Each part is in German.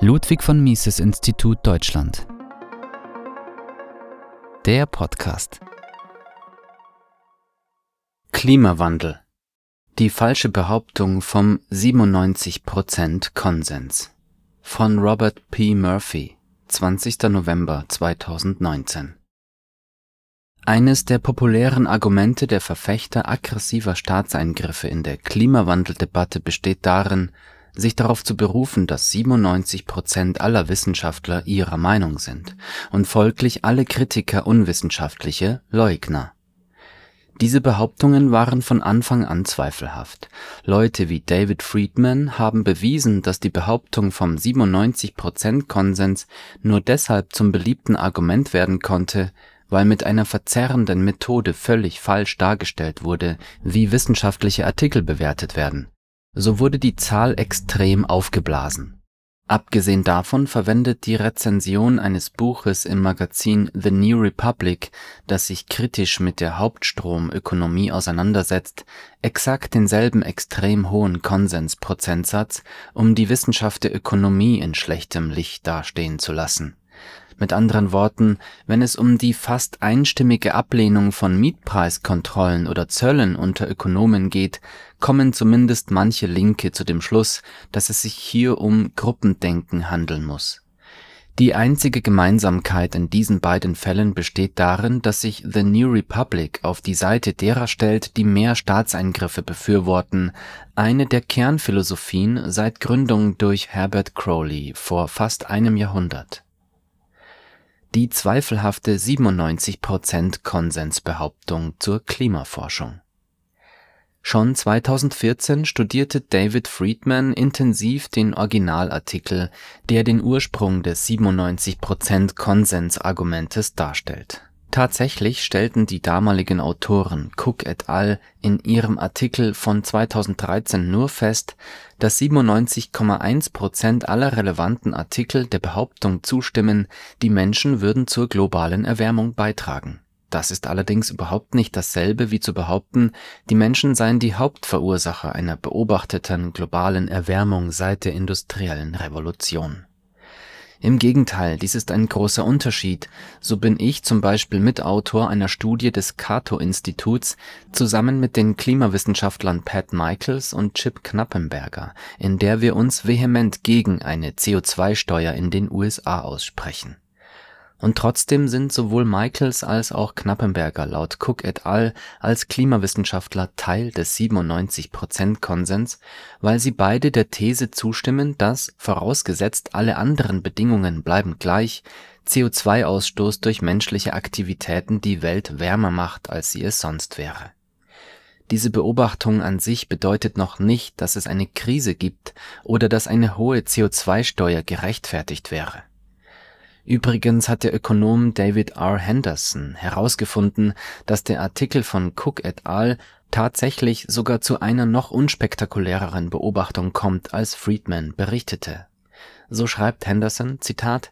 Ludwig von Mises Institut Deutschland. Der Podcast. Klimawandel. Die falsche Behauptung vom 97% Konsens. Von Robert P. Murphy, 20. November 2019. Eines der populären Argumente der Verfechter aggressiver Staatseingriffe in der Klimawandeldebatte besteht darin, sich darauf zu berufen, dass 97 Prozent aller Wissenschaftler ihrer Meinung sind und folglich alle Kritiker unwissenschaftliche Leugner. Diese Behauptungen waren von Anfang an zweifelhaft. Leute wie David Friedman haben bewiesen, dass die Behauptung vom 97 Prozent Konsens nur deshalb zum beliebten Argument werden konnte, weil mit einer verzerrenden Methode völlig falsch dargestellt wurde, wie wissenschaftliche Artikel bewertet werden. So wurde die Zahl extrem aufgeblasen. Abgesehen davon verwendet die Rezension eines Buches im Magazin The New Republic, das sich kritisch mit der Hauptstromökonomie auseinandersetzt, exakt denselben extrem hohen Konsensprozentsatz, um die Wissenschaft der Ökonomie in schlechtem Licht dastehen zu lassen mit anderen Worten, wenn es um die fast einstimmige Ablehnung von Mietpreiskontrollen oder Zöllen unter Ökonomen geht, kommen zumindest manche Linke zu dem Schluss, dass es sich hier um Gruppendenken handeln muss. Die einzige Gemeinsamkeit in diesen beiden Fällen besteht darin, dass sich The New Republic auf die Seite derer stellt, die mehr Staatseingriffe befürworten, eine der Kernphilosophien seit Gründung durch Herbert Crowley vor fast einem Jahrhundert die zweifelhafte 97% Konsensbehauptung zur Klimaforschung. Schon 2014 studierte David Friedman intensiv den Originalartikel, der den Ursprung des 97% Konsensargumentes darstellt Tatsächlich stellten die damaligen Autoren Cook et al. in ihrem Artikel von 2013 nur fest, dass 97,1 Prozent aller relevanten Artikel der Behauptung zustimmen, die Menschen würden zur globalen Erwärmung beitragen. Das ist allerdings überhaupt nicht dasselbe wie zu behaupten, die Menschen seien die Hauptverursacher einer beobachteten globalen Erwärmung seit der industriellen Revolution im Gegenteil, dies ist ein großer Unterschied, so bin ich zum Beispiel Mitautor einer Studie des Cato-Instituts zusammen mit den Klimawissenschaftlern Pat Michaels und Chip Knappenberger, in der wir uns vehement gegen eine CO2-Steuer in den USA aussprechen und trotzdem sind sowohl Michaels als auch Knappenberger laut Cook et al. als Klimawissenschaftler Teil des 97%-Konsens, weil sie beide der These zustimmen, dass, vorausgesetzt alle anderen Bedingungen bleiben gleich, CO2-Ausstoß durch menschliche Aktivitäten die Welt wärmer macht, als sie es sonst wäre. Diese Beobachtung an sich bedeutet noch nicht, dass es eine Krise gibt oder dass eine hohe CO2-Steuer gerechtfertigt wäre Übrigens hat der Ökonom David R. Henderson herausgefunden, dass der Artikel von Cook et al. tatsächlich sogar zu einer noch unspektakuläreren Beobachtung kommt, als Friedman berichtete. So schreibt Henderson: Zitat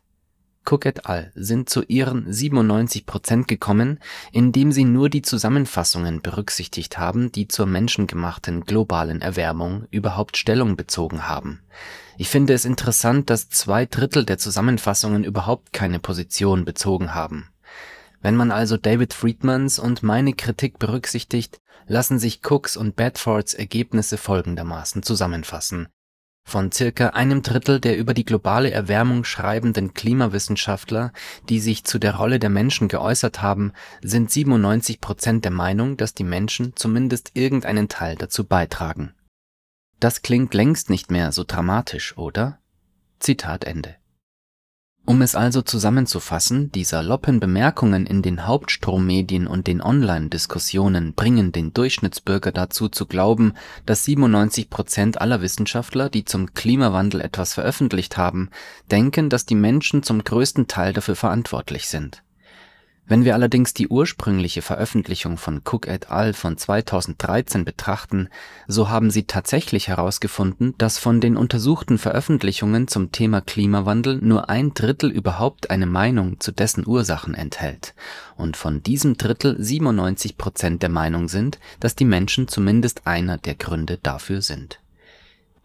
Cook et al. sind zu ihren 97 Prozent gekommen, indem sie nur die Zusammenfassungen berücksichtigt haben, die zur menschengemachten globalen Erwärmung überhaupt Stellung bezogen haben. Ich finde es interessant, dass zwei Drittel der Zusammenfassungen überhaupt keine Position bezogen haben. Wenn man also David Friedmans und meine Kritik berücksichtigt, lassen sich Cooks und Bedfords Ergebnisse folgendermaßen zusammenfassen von circa einem Drittel der über die globale Erwärmung schreibenden Klimawissenschaftler, die sich zu der Rolle der Menschen geäußert haben, sind 97 Prozent der Meinung, dass die Menschen zumindest irgendeinen Teil dazu beitragen. Das klingt längst nicht mehr so dramatisch, oder? Zitat Ende um es also zusammenzufassen, die saloppen Bemerkungen in den Hauptstrommedien und den Online-Diskussionen bringen den Durchschnittsbürger dazu zu glauben, dass 97 Prozent aller Wissenschaftler, die zum Klimawandel etwas veröffentlicht haben, denken, dass die Menschen zum größten Teil dafür verantwortlich sind wenn wir allerdings die ursprüngliche Veröffentlichung von Cook et al. von 2013 betrachten, so haben sie tatsächlich herausgefunden, dass von den untersuchten Veröffentlichungen zum Thema Klimawandel nur ein Drittel überhaupt eine Meinung zu dessen Ursachen enthält und von diesem Drittel 97 Prozent der Meinung sind, dass die Menschen zumindest einer der Gründe dafür sind.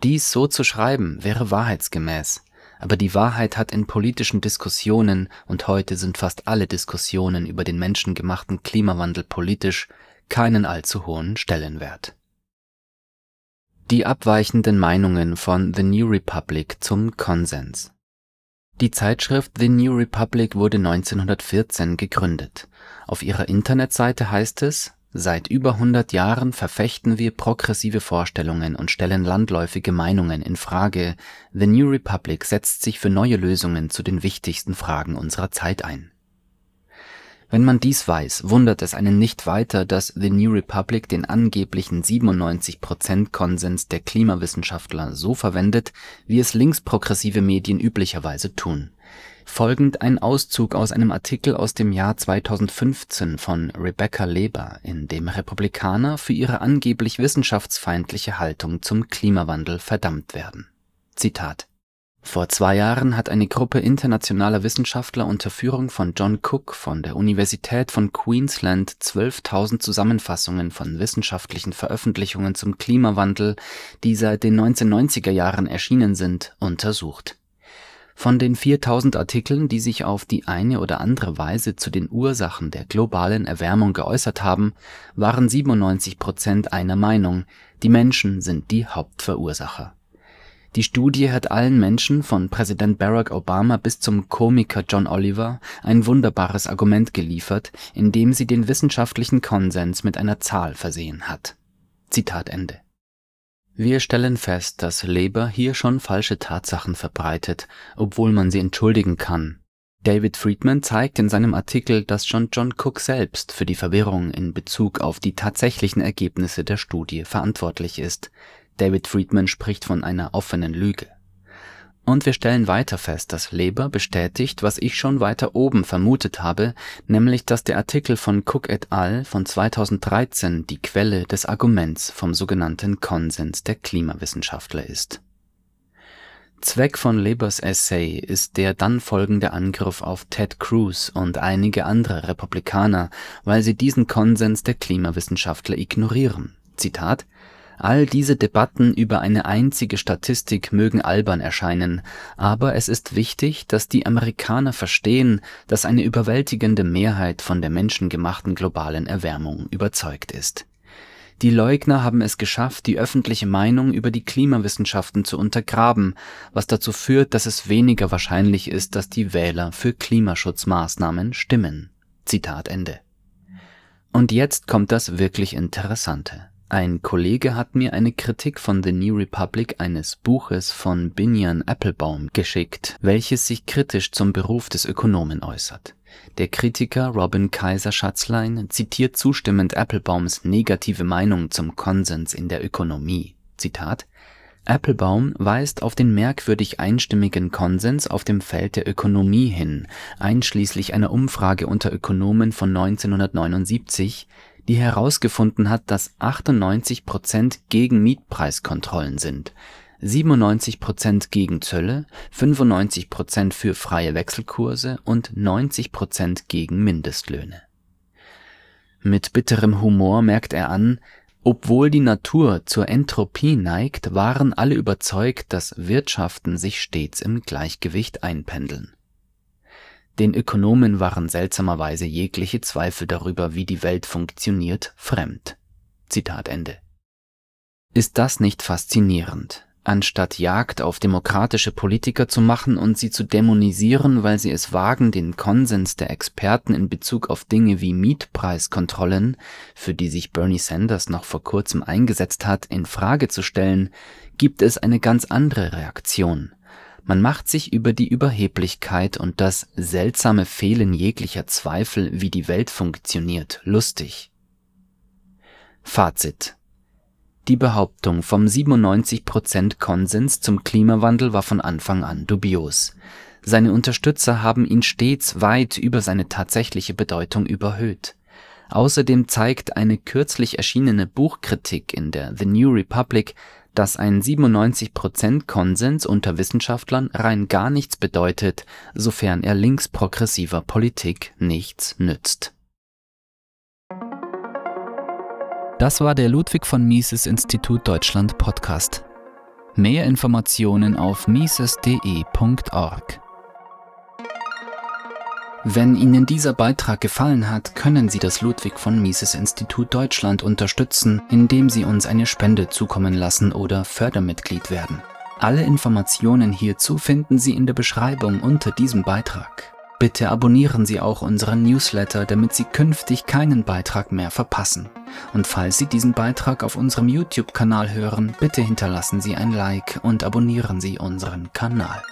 Dies so zu schreiben wäre wahrheitsgemäß aber die Wahrheit hat in politischen Diskussionen, und heute sind fast alle Diskussionen über den menschengemachten Klimawandel politisch, keinen allzu hohen Stellenwert. Die abweichenden Meinungen von The New Republic zum Konsens Die Zeitschrift The New Republic wurde 1914 gegründet. Auf ihrer Internetseite heißt es Seit über 100 Jahren verfechten wir progressive Vorstellungen und stellen landläufige Meinungen in Frage. The New Republic setzt sich für neue Lösungen zu den wichtigsten Fragen unserer Zeit ein. Wenn man dies weiß, wundert es einen nicht weiter, dass The New Republic den angeblichen 97% Konsens der Klimawissenschaftler so verwendet, wie es linksprogressive Medien üblicherweise tun folgend ein Auszug aus einem Artikel aus dem Jahr 2015 von Rebecca Leber, in dem Republikaner für ihre angeblich wissenschaftsfeindliche Haltung zum Klimawandel verdammt werden. Zitat Vor zwei Jahren hat eine Gruppe internationaler Wissenschaftler unter Führung von John Cook von der Universität von Queensland 12.000 Zusammenfassungen von wissenschaftlichen Veröffentlichungen zum Klimawandel, die seit den 1990er Jahren erschienen sind, untersucht von den 4000 Artikeln, die sich auf die eine oder andere Weise zu den Ursachen der globalen Erwärmung geäußert haben, waren 97 Prozent einer Meinung, die Menschen sind die Hauptverursacher. Die Studie hat allen Menschen von Präsident Barack Obama bis zum Komiker John Oliver ein wunderbares Argument geliefert, indem sie den wissenschaftlichen Konsens mit einer Zahl versehen hat. Zitat Ende wir stellen fest, dass Leber hier schon falsche Tatsachen verbreitet, obwohl man sie entschuldigen kann. David Friedman zeigt in seinem Artikel, dass schon John Cook selbst für die Verwirrung in Bezug auf die tatsächlichen Ergebnisse der Studie verantwortlich ist. David Friedman spricht von einer offenen Lüge. Und wir stellen weiter fest, dass Leber bestätigt, was ich schon weiter oben vermutet habe, nämlich dass der Artikel von Cook et al. von 2013 die Quelle des Arguments vom sogenannten Konsens der Klimawissenschaftler ist. Zweck von Lebers Essay ist der dann folgende Angriff auf Ted Cruz und einige andere Republikaner, weil sie diesen Konsens der Klimawissenschaftler ignorieren. Zitat All diese Debatten über eine einzige Statistik mögen albern erscheinen, aber es ist wichtig, dass die Amerikaner verstehen, dass eine überwältigende Mehrheit von der menschengemachten globalen Erwärmung überzeugt ist. Die Leugner haben es geschafft, die öffentliche Meinung über die Klimawissenschaften zu untergraben, was dazu führt, dass es weniger wahrscheinlich ist, dass die Wähler für Klimaschutzmaßnahmen stimmen. Zitat Ende. Und jetzt kommt das wirklich Interessante. Ein Kollege hat mir eine Kritik von The New Republic eines Buches von Binyan Applebaum geschickt, welches sich kritisch zum Beruf des Ökonomen äußert. Der Kritiker Robin Kaiser-Schatzlein zitiert zustimmend Applebaums negative Meinung zum Konsens in der Ökonomie. Zitat Applebaum weist auf den merkwürdig einstimmigen Konsens auf dem Feld der Ökonomie hin, einschließlich einer Umfrage unter Ökonomen von 1979, die herausgefunden hat, dass 98 Prozent gegen Mietpreiskontrollen sind, 97 Prozent gegen Zölle, 95 Prozent für freie Wechselkurse und 90 Prozent gegen Mindestlöhne. Mit bitterem Humor merkt er an, obwohl die Natur zur Entropie neigt, waren alle überzeugt, dass Wirtschaften sich stets im Gleichgewicht einpendeln den Ökonomen waren seltsamerweise jegliche Zweifel darüber, wie die Welt funktioniert, fremd. Zitat Ende. Ist das nicht faszinierend? Anstatt Jagd auf demokratische Politiker zu machen und sie zu dämonisieren, weil sie es wagen, den Konsens der Experten in Bezug auf Dinge wie Mietpreiskontrollen, für die sich Bernie Sanders noch vor kurzem eingesetzt hat, in Frage zu stellen, gibt es eine ganz andere Reaktion. Man macht sich über die Überheblichkeit und das seltsame Fehlen jeglicher Zweifel, wie die Welt funktioniert, lustig. Fazit Die Behauptung vom 97% Konsens zum Klimawandel war von Anfang an dubios. Seine Unterstützer haben ihn stets weit über seine tatsächliche Bedeutung überhöht. Außerdem zeigt eine kürzlich erschienene Buchkritik in der The New Republic, dass ein 97%-Konsens unter Wissenschaftlern rein gar nichts bedeutet, sofern er linksprogressiver Politik nichts nützt. Das war der Ludwig von Mises Institut Deutschland Podcast. Mehr Informationen auf mises.de.org. Wenn Ihnen dieser Beitrag gefallen hat, können Sie das Ludwig von Mises Institut Deutschland unterstützen, indem Sie uns eine Spende zukommen lassen oder Fördermitglied werden. Alle Informationen hierzu finden Sie in der Beschreibung unter diesem Beitrag. Bitte abonnieren Sie auch unseren Newsletter, damit Sie künftig keinen Beitrag mehr verpassen. Und falls Sie diesen Beitrag auf unserem YouTube-Kanal hören, bitte hinterlassen Sie ein Like und abonnieren Sie unseren Kanal.